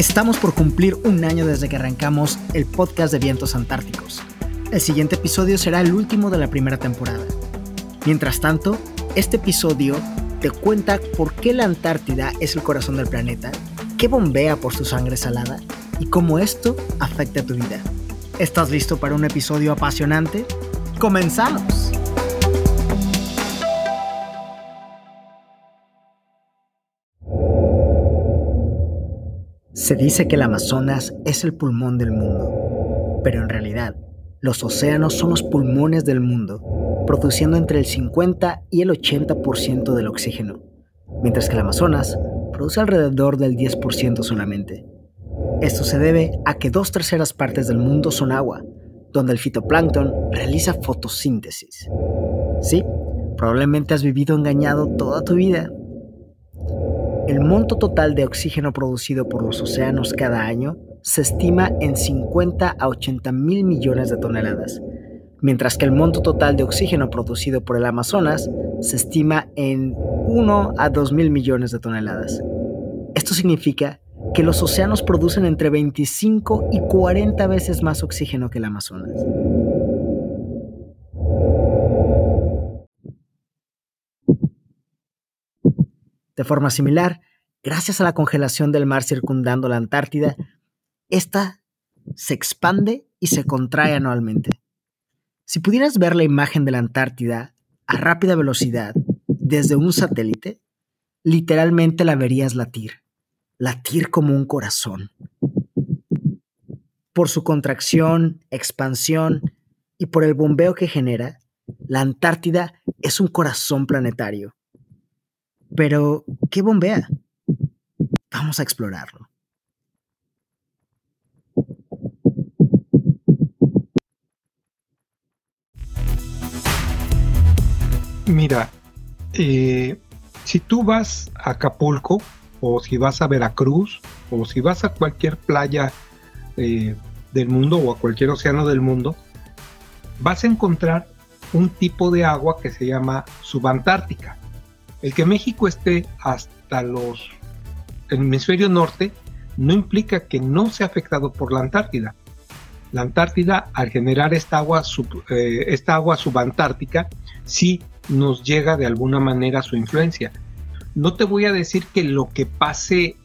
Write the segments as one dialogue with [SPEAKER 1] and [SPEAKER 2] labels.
[SPEAKER 1] Estamos por cumplir un año desde que arrancamos el podcast de vientos antárticos. El siguiente episodio será el último de la primera temporada. Mientras tanto, este episodio te cuenta por qué la Antártida es el corazón del planeta, qué bombea por su sangre salada y cómo esto afecta a tu vida. ¿Estás listo para un episodio apasionante? ¡Comenzamos! Se dice que el Amazonas es el pulmón del mundo, pero en realidad los océanos son los pulmones del mundo, produciendo entre el 50 y el 80% del oxígeno, mientras que el Amazonas produce alrededor del 10% solamente. Esto se debe a que dos terceras partes del mundo son agua, donde el fitoplancton realiza fotosíntesis. Sí, probablemente has vivido engañado toda tu vida el monto total de oxígeno producido por los océanos cada año se estima en 50 a 80 mil millones de toneladas, mientras que el monto total de oxígeno producido por el Amazonas se estima en 1 a 2 mil millones de toneladas. Esto significa que los océanos producen entre 25 y 40 veces más oxígeno que el Amazonas. De forma similar, gracias a la congelación del mar circundando la Antártida, esta se expande y se contrae anualmente. Si pudieras ver la imagen de la Antártida a rápida velocidad desde un satélite, literalmente la verías latir, latir como un corazón. Por su contracción, expansión y por el bombeo que genera, la Antártida es un corazón planetario pero, ¿qué bombea? Vamos a explorarlo.
[SPEAKER 2] Mira, eh, si tú vas a Acapulco, o si vas a Veracruz, o si vas a cualquier playa eh, del mundo o a cualquier océano del mundo, vas a encontrar un tipo de agua que se llama subantártica. El que México esté hasta los el hemisferio norte no implica que no sea afectado por la Antártida. La Antártida, al generar esta agua, eh, esta agua subantártica, sí nos llega de alguna manera su influencia. No te voy a decir que lo que pase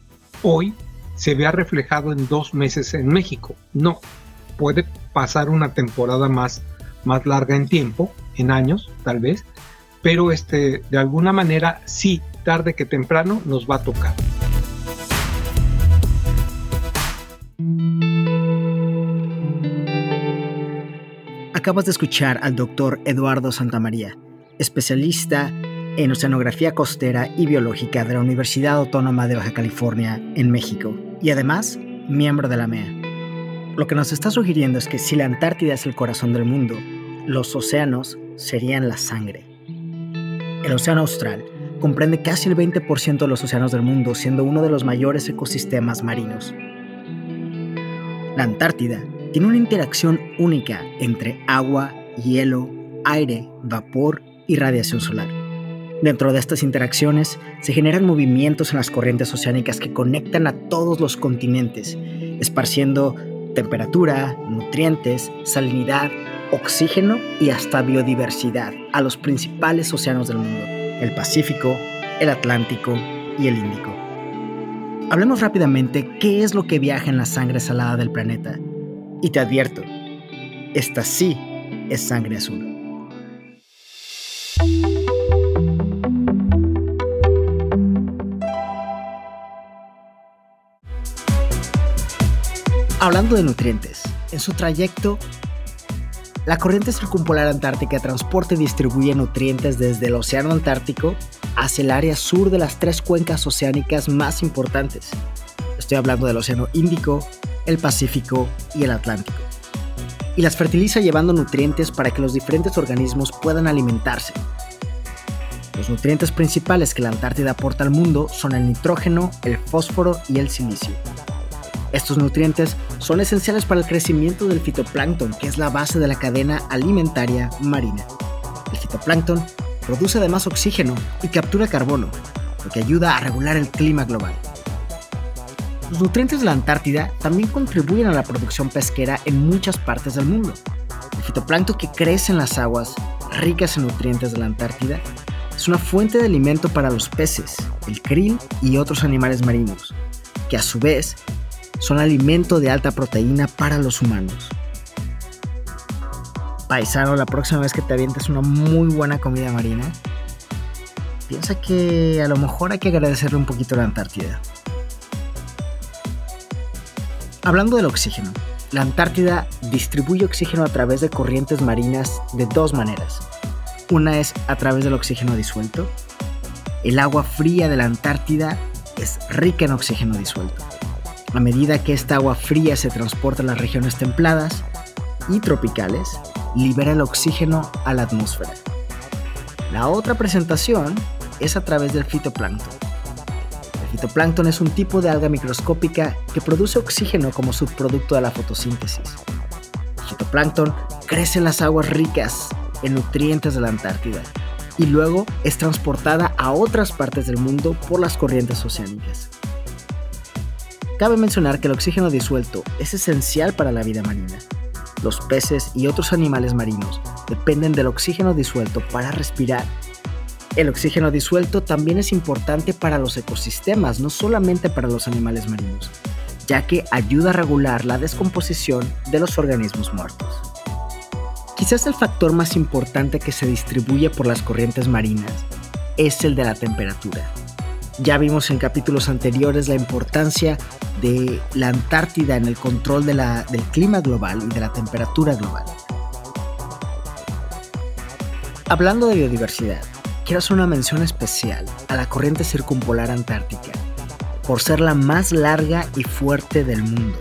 [SPEAKER 2] hoy se vea reflejado en dos meses en México. No, puede pasar una temporada más, más larga en tiempo, en años tal vez, pero este, de alguna manera sí, tarde que temprano nos va a tocar.
[SPEAKER 1] Acabas de escuchar al doctor Eduardo Santamaría, especialista en oceanografía costera y biológica de la Universidad Autónoma de Baja California en México y además miembro de la MEA. Lo que nos está sugiriendo es que si la Antártida es el corazón del mundo, los océanos serían la sangre. El Océano Austral comprende casi el 20% de los océanos del mundo, siendo uno de los mayores ecosistemas marinos. La Antártida tiene una interacción única entre agua, hielo, aire, vapor y radiación solar. Dentro de estas interacciones se generan movimientos en las corrientes oceánicas que conectan a todos los continentes, esparciendo temperatura, nutrientes, salinidad, oxígeno y hasta biodiversidad a los principales océanos del mundo, el Pacífico, el Atlántico y el Índico. Hablemos rápidamente qué es lo que viaja en la sangre salada del planeta. Y te advierto, esta sí es sangre azul. Hablando de nutrientes, en su trayecto la corriente circumpolar antártica transporta y distribuye nutrientes desde el Océano Antártico hacia el área sur de las tres cuencas oceánicas más importantes. Estoy hablando del Océano Índico, el Pacífico y el Atlántico. Y las fertiliza llevando nutrientes para que los diferentes organismos puedan alimentarse. Los nutrientes principales que la Antártida aporta al mundo son el nitrógeno, el fósforo y el silicio. Estos nutrientes son esenciales para el crecimiento del fitoplancton, que es la base de la cadena alimentaria marina. El fitoplancton produce además oxígeno y captura carbono, lo que ayuda a regular el clima global. Los nutrientes de la Antártida también contribuyen a la producción pesquera en muchas partes del mundo. El fitoplancton que crece en las aguas ricas en nutrientes de la Antártida es una fuente de alimento para los peces, el krill y otros animales marinos, que a su vez son alimento de alta proteína para los humanos. Paisano, la próxima vez que te avientes una muy buena comida marina, piensa que a lo mejor hay que agradecerle un poquito a la Antártida. Hablando del oxígeno, la Antártida distribuye oxígeno a través de corrientes marinas de dos maneras. Una es a través del oxígeno disuelto. El agua fría de la Antártida es rica en oxígeno disuelto. A medida que esta agua fría se transporta a las regiones templadas y tropicales, libera el oxígeno a la atmósfera. La otra presentación es a través del fitoplancton. El fitoplancton es un tipo de alga microscópica que produce oxígeno como subproducto de la fotosíntesis. El fitoplancton crece en las aguas ricas en nutrientes de la Antártida y luego es transportada a otras partes del mundo por las corrientes oceánicas. Cabe mencionar que el oxígeno disuelto es esencial para la vida marina, los peces y otros animales marinos dependen del oxígeno disuelto para respirar. El oxígeno disuelto también es importante para los ecosistemas, no solamente para los animales marinos, ya que ayuda a regular la descomposición de los organismos muertos. Quizás el factor más importante que se distribuye por las corrientes marinas es el de la temperatura. Ya vimos en capítulos anteriores la importancia de la Antártida en el control del clima global y de la temperatura global. Hablando de biodiversidad, quiero hacer una mención especial a la corriente circumpolar antártica, por ser la más larga y fuerte del mundo.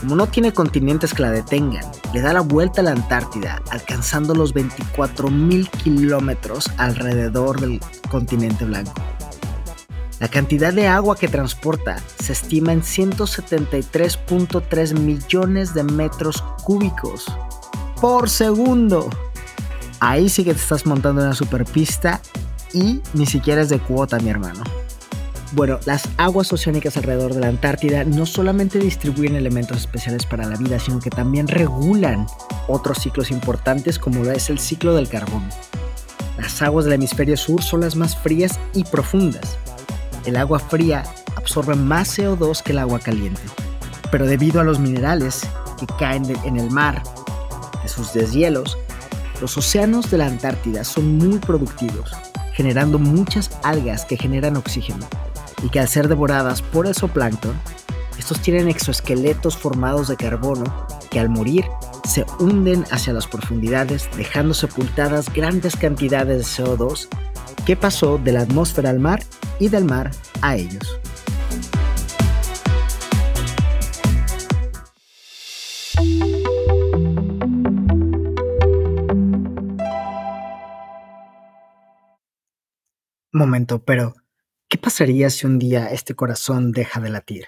[SPEAKER 1] Como no tiene continentes que la detengan, le da la vuelta a la Antártida, alcanzando los 24.000 kilómetros alrededor del continente blanco. La cantidad de agua que transporta se estima en 173.3 millones de metros cúbicos por segundo. Ahí sí que te estás montando una superpista y ni siquiera es de cuota, mi hermano. Bueno, las aguas oceánicas alrededor de la Antártida no solamente distribuyen elementos especiales para la vida, sino que también regulan otros ciclos importantes como lo es el ciclo del carbón. Las aguas del hemisferio sur son las más frías y profundas, el agua fría absorbe más CO2 que el agua caliente. Pero debido a los minerales que caen en el mar, de sus deshielos, los océanos de la Antártida son muy productivos, generando muchas algas que generan oxígeno y que al ser devoradas por el zooplancton, estos tienen exoesqueletos formados de carbono que al morir se hunden hacia las profundidades dejando sepultadas grandes cantidades de CO2 que pasó de la atmósfera al mar y del mar a ellos. Momento, pero ¿qué pasaría si un día este corazón deja de latir?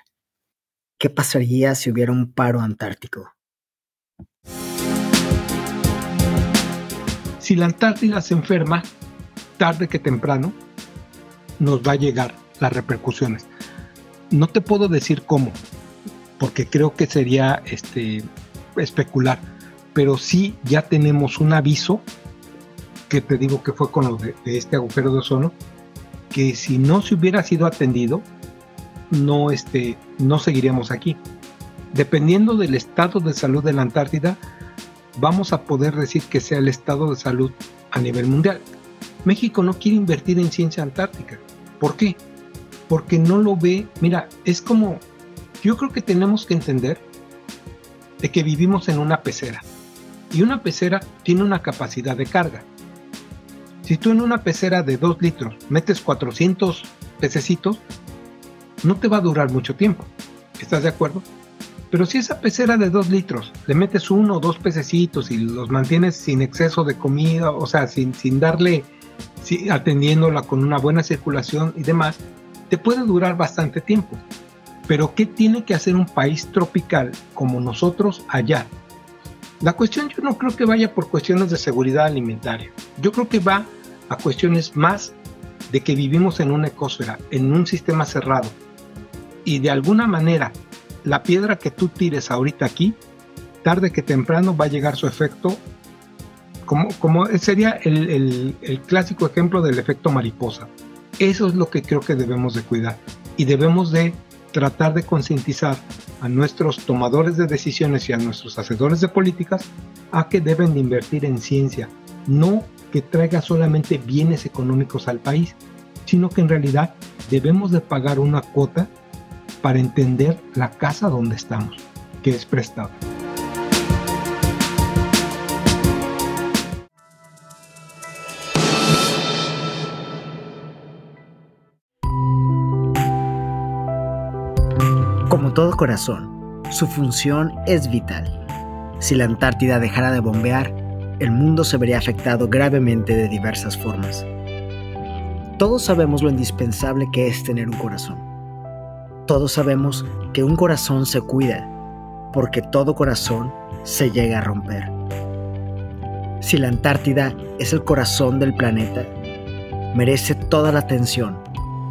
[SPEAKER 1] ¿Qué pasaría si hubiera un paro antártico?
[SPEAKER 2] Si la Antártida se enferma, tarde que temprano, nos va a llegar las repercusiones. No te puedo decir cómo, porque creo que sería este, especular, pero sí ya tenemos un aviso, que te digo que fue con lo de, este agujero de ozono, que si no se hubiera sido atendido, no, este, no seguiríamos aquí. Dependiendo del estado de salud de la Antártida, vamos a poder decir que sea el estado de salud a nivel mundial. México no quiere invertir en ciencia antártica. ¿Por qué? Porque no lo ve, mira, es como, yo creo que tenemos que entender de que vivimos en una pecera y una pecera tiene una capacidad de carga. Si tú en una pecera de 2 litros metes 400 pececitos, no te va a durar mucho tiempo. ¿Estás de acuerdo? Pero si esa pecera de 2 litros le metes uno o dos pececitos y los mantienes sin exceso de comida, o sea, sin, sin darle atendiéndola con una buena circulación y demás, te puede durar bastante tiempo. Pero ¿qué tiene que hacer un país tropical como nosotros allá? La cuestión yo no creo que vaya por cuestiones de seguridad alimentaria. Yo creo que va a cuestiones más de que vivimos en una ecosfera, en un sistema cerrado. Y de alguna manera, la piedra que tú tires ahorita aquí, tarde que temprano va a llegar su efecto, como, sería el, el clásico ejemplo del efecto mariposa. Eso es lo que creo que debemos de cuidar y debemos de tratar de concientizar a nuestros tomadores de decisiones y a nuestros hacedores de políticas a que deben de invertir en ciencia, no que traiga solamente bienes económicos al país, sino que en realidad debemos de pagar una cuota para entender la casa donde estamos, que es prestado.
[SPEAKER 1] Todo corazón, su función es vital. Si la Antártida dejara de bombear, el mundo se vería afectado gravemente de diversas formas. Todos sabemos lo indispensable que es tener un corazón. Todos sabemos que un corazón se cuida, porque todo corazón se llega a romper. Si la Antártida es el corazón del planeta, merece toda la atención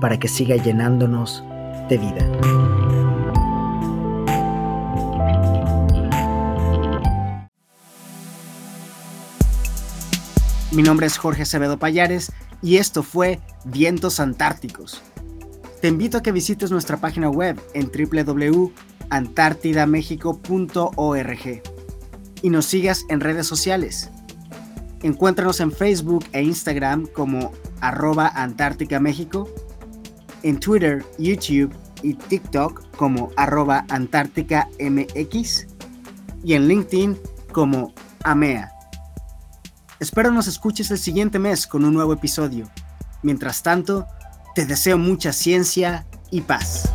[SPEAKER 1] para que siga llenándonos de vida. Mi nombre es Jorge Acevedo Payares y esto fue Vientos Antárticos. Te invito a que visites nuestra página web en www.antartidamexico.org y nos sigas en redes sociales. Encuéntranos en Facebook e Instagram como arroba Antártica México, en Twitter, YouTube y TikTok como arroba Antártica MX y en LinkedIn como AMEA. Espero nos escuches el siguiente mes con un nuevo episodio. Mientras tanto, te deseo mucha ciencia y paz.